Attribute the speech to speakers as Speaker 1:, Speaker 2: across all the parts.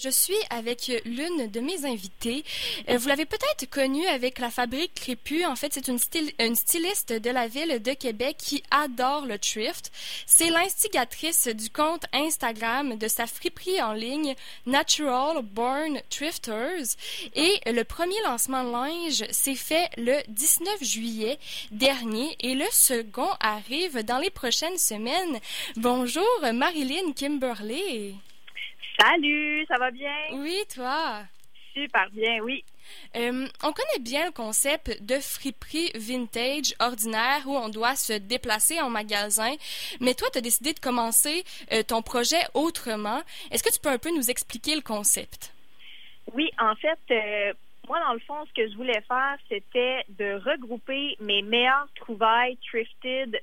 Speaker 1: Je suis avec l'une de mes invitées. Euh, vous l'avez peut-être connue avec la fabrique Crépus. En fait, c'est une, une, styliste de la ville de Québec qui adore le thrift. C'est l'instigatrice du compte Instagram de sa friperie en ligne Natural Born Thrifters. Et le premier lancement de linge s'est fait le 19 juillet dernier et le second arrive dans les prochaines semaines. Bonjour Marilyn Kimberley.
Speaker 2: Salut, ça va bien?
Speaker 1: Oui, toi?
Speaker 2: Super bien, oui.
Speaker 1: Euh, on connaît bien le concept de friperie vintage ordinaire où on doit se déplacer en magasin, mais toi, tu as décidé de commencer euh, ton projet autrement. Est-ce que tu peux un peu nous expliquer le concept?
Speaker 2: Oui, en fait, euh, moi, dans le fond, ce que je voulais faire, c'était de regrouper mes meilleures trouvailles thrifted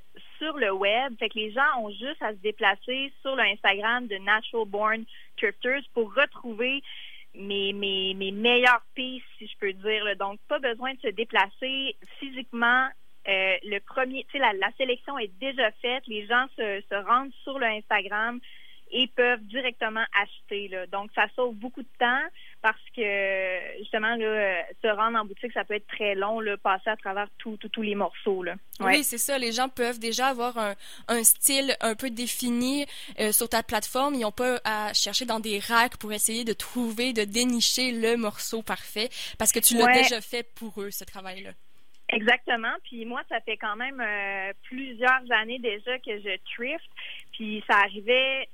Speaker 2: le web. Fait que les gens ont juste à se déplacer sur l'Instagram de Natural Born Thrifters pour retrouver mes, mes, mes meilleures pistes, si je peux dire. Donc, pas besoin de se déplacer physiquement. Euh, le premier, la, la, sélection est déjà faite. Les gens se, se rendent sur le Instagram et peuvent directement acheter. Donc, ça sauve beaucoup de temps parce que justement, là, se rendre en boutique, ça peut être très long, là, passer à travers tous les morceaux. Là.
Speaker 1: Oui, c'est ça. Les gens peuvent déjà avoir un, un style un peu défini euh, sur ta plateforme. Ils n'ont pas à chercher dans des racks pour essayer de trouver, de dénicher le morceau parfait parce que tu l'as déjà fait pour eux, ce travail-là.
Speaker 2: Exactement. Puis moi, ça fait quand même euh, plusieurs années déjà que je thrift. Puis ça arrivait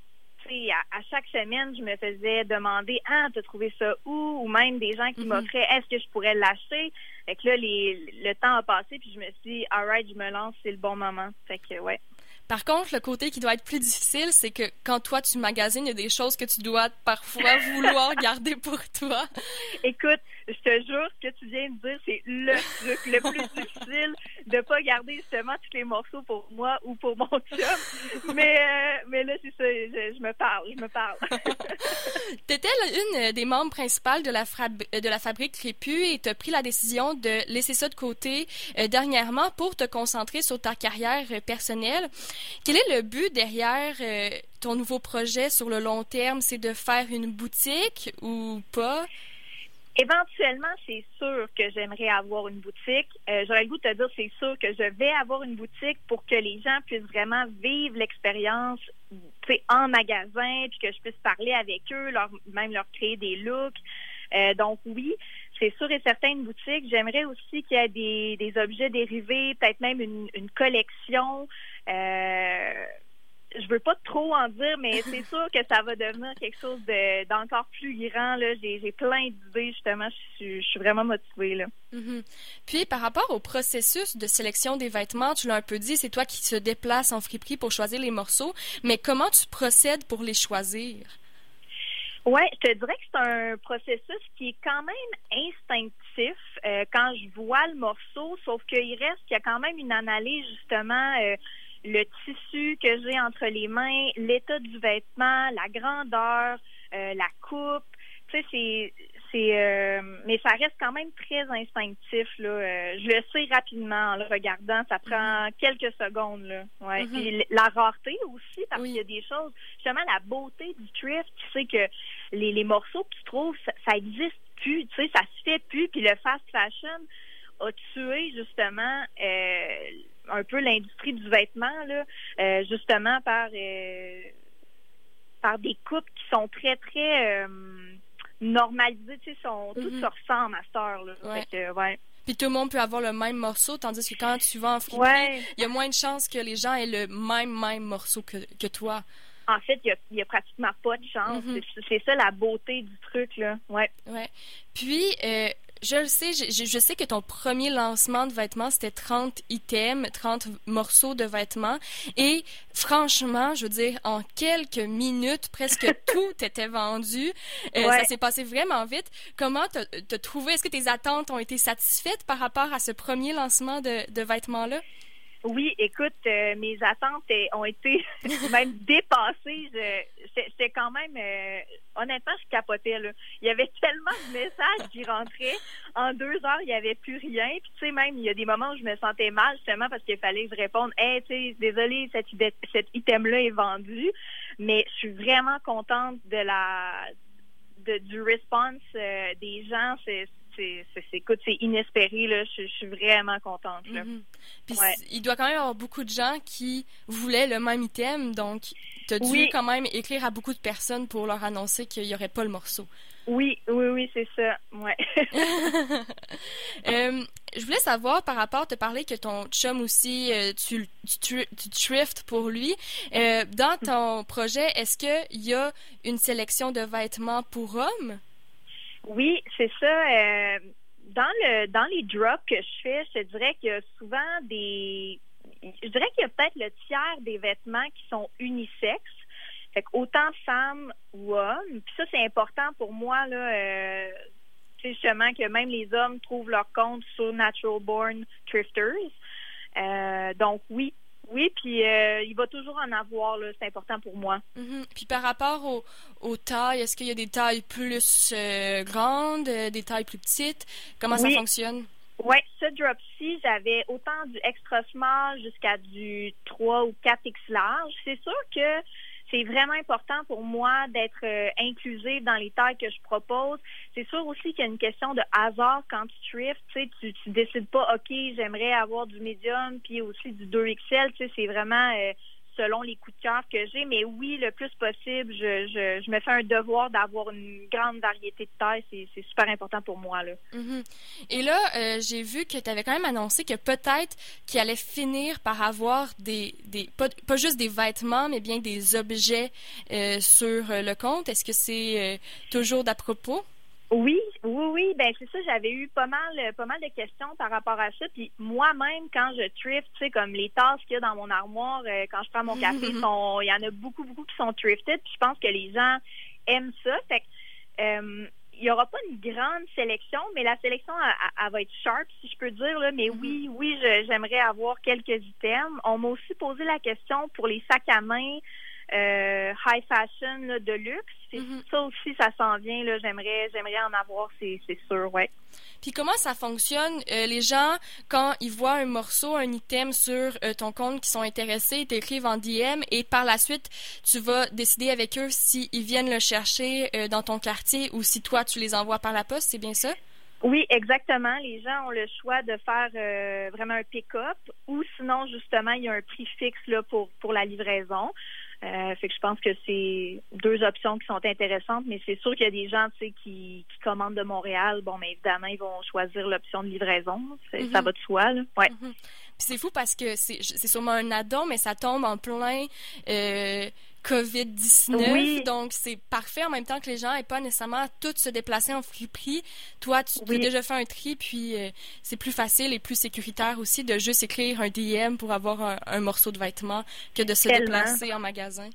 Speaker 2: à, à, chaque semaine, je me faisais demander Ah, t'as trouvé ça où? Ou même des gens qui mm-hmm. m'offraient Est-ce que je pourrais l'acheter? Fait que là, les, le temps a passé, puis je me suis dit Alright, je me lance, c'est le bon moment. Fait que ouais.
Speaker 1: Par contre, le côté qui doit être plus difficile, c'est que quand toi tu magasines, il y a des choses que tu dois parfois vouloir garder pour toi.
Speaker 2: Écoute, je te jure, ce que tu viens de dire, c'est le truc le plus difficile de pas garder justement tous les morceaux pour moi ou pour mon chum. Mais, euh, mais là, c'est ça, je, me parle, je me parle.
Speaker 1: T'étais une des membres principales de la, de la fabrique Crépus et t'as pris la décision de laisser ça de côté euh, dernièrement pour te concentrer sur ta carrière personnelle. Quel est le but derrière euh, ton nouveau projet sur le long terme? C'est de faire une boutique ou pas?
Speaker 2: Éventuellement, c'est sûr que j'aimerais avoir une boutique. Euh, j'aurais le goût de te dire, c'est sûr que je vais avoir une boutique pour que les gens puissent vraiment vivre l'expérience en magasin, puis que je puisse parler avec eux, leur, même leur créer des looks. Euh, donc oui, c'est sûr et certain une boutique. J'aimerais aussi qu'il y ait des, des objets dérivés, peut-être même une, une collection. Euh, je veux pas trop en dire, mais c'est sûr que ça va devenir quelque chose d'encore plus grand. J'ai, plein d'idées, justement. Je suis, vraiment motivée. Là.
Speaker 1: Mm-hmm. Puis, par rapport au processus de sélection des vêtements, tu l'as un peu dit, c'est toi qui se déplaces en friperie pour choisir les morceaux. Mais comment tu procèdes pour les choisir?
Speaker 2: Oui, je te dirais que c'est un processus qui est quand même instinctif euh, quand je vois le morceau, sauf qu'il reste qu'il y a quand même une analyse justement euh, le tissu que j'ai entre les mains, l'état du vêtement, la grandeur, euh, la coupe. Tu sais, c'est c'est euh, mais ça reste quand même très instinctif là. Euh, je le sais rapidement en le regardant, ça prend mm-hmm. quelques secondes là. Ouais. Mm-hmm. la rareté aussi parce qu'il y a des choses, justement la beauté du thrift, tu sais que les, les morceaux que tu trouves ça, ça existe plus, tu sais, ça se fait plus puis le fast fashion a tué justement euh, un peu l'industrie du vêtement, là, euh, justement par euh, par des coupes qui sont très, très normalisées, tu sais, sont, toutes mm-hmm. se ressemblent à cette là.
Speaker 1: Puis tout le monde peut avoir le même morceau, tandis que quand tu vas en friperie, il y a moins de chances que les gens aient le même, même morceau que, que toi.
Speaker 2: En fait, il n'y a, pratiquement pas de chance. Mm-hmm. C'est ça la beauté du truc, là. Ouais.
Speaker 1: Ouais. Puis, je le sais, je, je, sais que ton premier lancement de vêtements, c'était 30 items, 30 morceaux de vêtements. Et franchement, je veux dire, en quelques minutes, presque tout était vendu. Euh, ça s'est passé vraiment vite. Comment t'as trouvé? Est-ce que tes attentes ont été satisfaites par rapport à ce premier lancement de, de vêtements-là?
Speaker 2: Oui, écoute, euh, mes attentes ont été même dépassées. C'était quand même, euh, honnêtement, je capotais. Là. Il y avait tellement de messages qui rentraient. En deux heures, il n'y avait plus rien. Puis, tu sais, même, il y a des moments où je me sentais mal, justement, parce qu'il fallait que je réponde, hey, tu sais, désolé, cet, cet item-là est vendu. Mais je suis vraiment contente de la du response des gens, c'est c'est écoute, c'est inespéré là. Je, suis vraiment contente là.
Speaker 1: Mm-hmm. Puis il doit quand même y avoir beaucoup de gens qui voulaient le même item, donc tu as dû quand même écrire à beaucoup de personnes pour leur annoncer qu'il n'y aurait pas le morceau.
Speaker 2: Oui, oui, oui, c'est ça. Ouais.
Speaker 1: Euh, je voulais savoir par rapport, te parler que ton chum aussi, euh, tu, tu, tu pour lui. Euh, dans ton projet, est-ce qu'il y a une sélection de vêtements pour hommes?
Speaker 2: Oui, c'est ça. dans le dans les drops que je fais, je dirais qu'il y a souvent des je dirais qu'il y a peut-être le tiers des vêtements qui sont unisexes. Fait autant femmes ou hommes. Puis ça, c'est important pour moi, là, euh, justement, que même les hommes trouvent leur compte sur Natural Born Thrifters. Euh, donc oui, oui, puis euh, il va toujours en avoir, c'est important pour moi.
Speaker 1: Mm-hmm. Puis par rapport aux, aux tailles, est-ce qu'il y a des tailles plus euh, grandes, des tailles plus petites? Comment ça fonctionne?
Speaker 2: Oui, ce drop-ci, j'avais autant du extra small jusqu'à du 3 ou 4X large. C'est sûr que c'est vraiment important pour moi d'être euh, inclusive dans les tailles que je propose. C'est sûr aussi qu'il y a une question de hasard quand tu thrift. Tu sais, tu, décides pas, OK, j'aimerais avoir du médium puis aussi du 2XL. Tu sais, c'est vraiment euh, selon les coups de cœur que j'ai. Mais oui, le plus possible, je, je, je me fais un devoir d'avoir une grande variété de tailles. C'est, super important pour moi. Là.
Speaker 1: Mm-hmm. Et là, euh, j'ai vu que tu avais quand même annoncé que peut-être qu'il allait finir par avoir des, des pas, pas, juste des vêtements, mais bien des objets euh, sur le compte. Est-ce que c'est euh, toujours d'à propos?
Speaker 2: Oui, oui, oui. Ben c'est ça. J'avais eu pas mal, pas mal de questions par rapport à ça. Puis moi-même, quand je thrift, tu sais, comme les tasses qu'il y a dans mon armoire, euh, quand je prends mon café, il y en a beaucoup, beaucoup qui sont thrifted. Puis je pense que les gens aiment ça. Fait que euh, il n'y aura pas une grande sélection, mais la sélection, elle, va être sharp, si je peux dire. Là. Mais mm-hmm. oui, oui, j'aimerais avoir quelques items. On m'a aussi posé la question pour les sacs à main. Euh, high fashion de luxe. Mm-hmm. Ça aussi, ça s'en vient. J'aimerais, j'aimerais en avoir, c'est, sûr, ouais.
Speaker 1: Puis comment ça fonctionne euh, Les gens, quand ils voient un morceau, un item sur euh, ton compte, qui sont intéressés, ils t'écrivent en DM et par la suite, tu vas décider avec eux s'ils viennent le chercher dans ton quartier ou si toi tu les envoies par la poste. C'est bien ça?
Speaker 2: Oui, exactement. Les gens ont le choix de faire vraiment un pick-up ou sinon, justement, il y a un prix fixe là, pour, pour la livraison. Euh, fait que je pense que c'est deux options qui sont intéressantes, mais c'est sûr qu'il y a des gens qui, qui commandent de Montréal. Bon, mais évidemment, ils vont choisir l'option de livraison. Ça mhm. va de soi. Là. Ouais.
Speaker 1: Mhm. c'est fou parce que c'est sûrement un addon, mais ça tombe en plein. Euh, COVID-19. Donc, c'est parfait en même temps que les gens n'aient pas nécessairement tous se déplacer en friperie. Toi, tu as déjà fait un tri, puis euh, c'est plus facile et plus sécuritaire aussi de juste écrire un DM pour avoir un, morceau de vêtement que de se déplacer en magasin.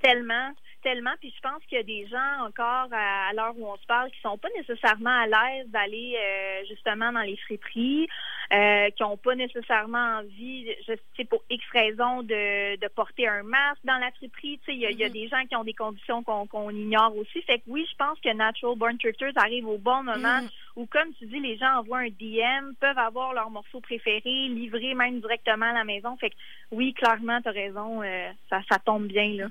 Speaker 2: Tellement tellement. Puis je pense qu'il y a des gens encore à, l'heure où on se parle qui sont pas nécessairement à l'aise d'aller euh, justement dans les friperies, euh, qui n'ont pas nécessairement envie, je sais pour X raisons, de, de porter un masque dans la friperie. Tu sais, il y, a, mm-hmm. des gens qui ont des conditions qu'on ignore aussi. Fait que oui, je pense que Natural Born Trickers arrive au bon moment mm-hmm. où, comme tu dis, les gens envoient un DM, peuvent avoir leur morceau préféré, livré même directement à la maison. Fait que oui, clairement, tu as raison, euh, ça, ça tombe bien là.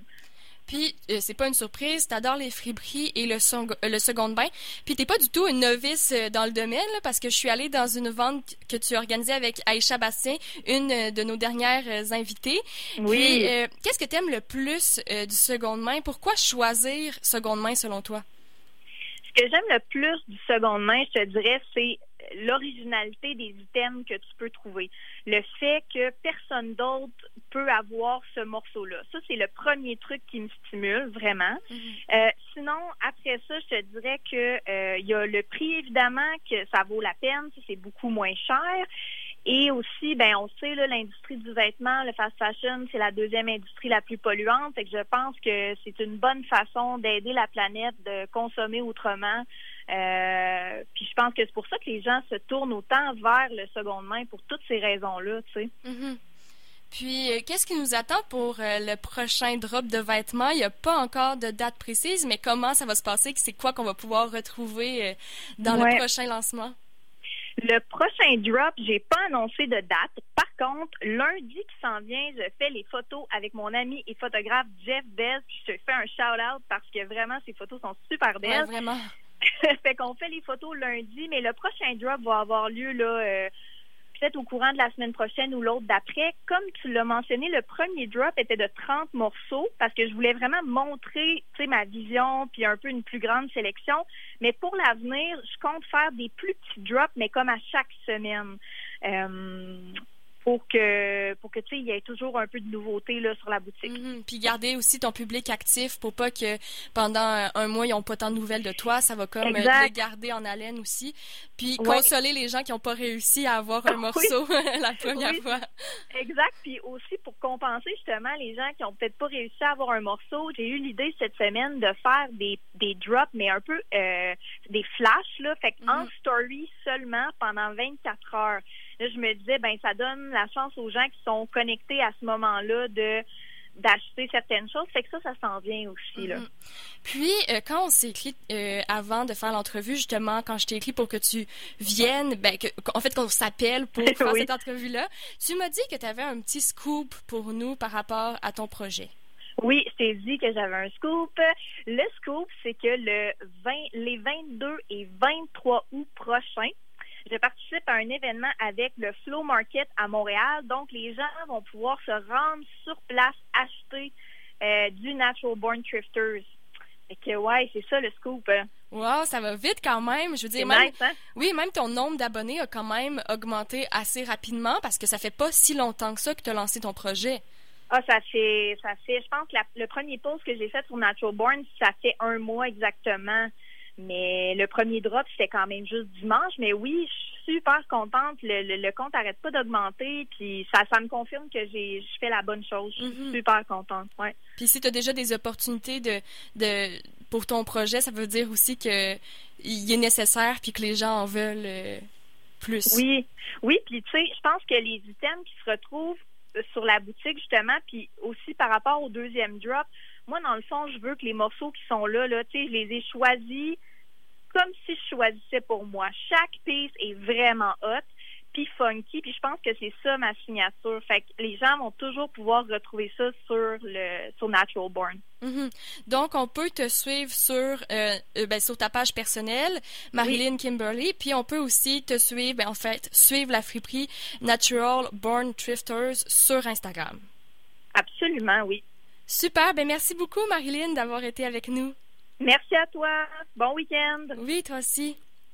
Speaker 1: Puis euh, c'est pas une surprise, t'adores les friperies et le, euh, le second bain. Puis t'es pas du tout une novice euh, dans le domaine parce que je suis allée dans une vente que tu as organisée avec Aïcha Bastien, une de nos dernières invitées. Oui. qu'est-ce que t'aimes le plus du second main? Pourquoi choisir seconde main selon toi?
Speaker 2: Ce que j'aime le plus du second main, je te dirais, c'est l'originalité des items que tu peux trouver. Le fait que personne d'autre avoir ce morceau-là. Ça, c'est le premier truc qui me stimule vraiment. Mhm. Euh, sinon, après ça, je te dirais que euh, il y a le prix, évidemment, que ça vaut la peine. C'est beaucoup moins cher. Et aussi, ben, on sait, l'industrie du vêtement, le fast fashion, c'est la deuxième industrie la plus polluante. Et que je pense que c'est une bonne façon d'aider la planète de consommer autrement. Euh, puis je pense que c'est pour ça que les gens se tournent autant vers le second main pour toutes ces raisons-là, tu sais.
Speaker 1: Mm-hmm. Puis, euh, qu'est-ce qui nous attend pour euh, le prochain drop de vêtements? Il n'y a pas encore de date précise, mais comment ça va se passer? C'est quoi qu'on va pouvoir retrouver dans le prochain lancement?
Speaker 2: Le prochain drop, j'ai pas annoncé de date. Par contre, lundi qui s'en vient, je fais les photos avec mon ami et photographe Jeff Bez. Je te fais un shout-out parce que vraiment, ces photos sont super belles.
Speaker 1: Ouais, vraiment.
Speaker 2: fait qu'on fait les photos lundi, mais le prochain drop va avoir lieu là. Euh, peut-être au courant de la semaine prochaine ou l'autre d'après. Comme tu l'as mentionné, le premier drop était de 30 morceaux parce que je voulais vraiment montrer ma vision puis un peu une plus grande sélection. Mais pour l'avenir, je compte faire des plus petits drops, mais comme à chaque semaine. Euh, pour que pour que tu sais il y ait toujours un peu de nouveauté là sur la boutique.
Speaker 1: Mhm. Puis garder aussi ton public actif pour pas que pendant un mois ils n'ont pas tant de nouvelles de toi, ça va comme les garder en haleine aussi. Puis consoler les gens qui n'ont pas réussi à avoir un morceau la première fois.
Speaker 2: Exact. Puis aussi pour compenser justement les gens qui ont peut-être pas réussi à avoir un morceau, j'ai eu l'idée cette semaine de faire des des drops mais un peu euh, des flashs là, fait en mhm. story seulement pendant 24 heures. Là, je me disais, ben ça donne la chance aux gens qui sont connectés à ce moment-là de d'acheter certaines choses. Fait que ça, ça s'en vient aussi. Là. Mm-hmm.
Speaker 1: Puis, euh, quand on s'est écrit euh, avant de faire l'entrevue, justement, quand je t'ai écrit pour que tu viennes, ben, que, en fait, qu'on s'appelle pour faire cette entrevue-là, tu m'as dit que tu avais un petit scoop pour nous par rapport à ton projet.
Speaker 2: Oui, je t'ai dit que j'avais un scoop. Le scoop, c'est que le 20, les 22 et 23 août prochains, je participe à un événement avec le Flow Market à Montréal. Donc, les gens vont pouvoir se rendre sur place, acheter euh, du Natural Born Thrifters. Et que, ouais, c'est ça le scoop. Hein.
Speaker 1: Wow, ça va vite quand même. Je veux dire, même, hein? oui, même ton nombre d'abonnés a quand même augmenté assez rapidement parce que ça fait pas si longtemps que ça que tu as lancé ton projet.
Speaker 2: Ah, ça fait, ça fait, je pense que le premier post que j'ai fait sur Natural Born, ça fait un mois exactement. Mais le premier drop, c'était quand même juste dimanche. Mais oui, je suis super contente. Le, compte n'arrête pas d'augmenter. Puis ça, ça me confirme que j'ai je fais la bonne chose. Je suis mhm. super contente. Ouais.
Speaker 1: Puis si tu as déjà des opportunités de, de pour ton projet, ça veut dire aussi que il est nécessaire puis que les gens en veulent euh, plus.
Speaker 2: Oui. Oui, puis tu sais, je pense que les items qui se retrouvent sur la boutique, justement, puis aussi par rapport au deuxième drop, moi, dans le fond, je veux que les morceaux qui sont là, là, tu sais, je les ai choisis comme si je choisissais pour moi. Chaque piece est vraiment hot, puis funky, puis je pense que c'est ça ma signature. Fait que les gens vont toujours pouvoir retrouver ça sur le sur Natural Born.
Speaker 1: Mm-hmm. Donc, on peut te suivre sur, euh, euh, ben, sur ta page personnelle, Marilyn Kimberly, puis on peut aussi te suivre, ben, en fait, suivre la friperie Natural Born Thrifters sur Instagram.
Speaker 2: Absolument, oui.
Speaker 1: Super, ben merci beaucoup Marilyn d'avoir été avec nous.
Speaker 2: Merci à toi. Bon week-end.
Speaker 1: Oui, toi aussi.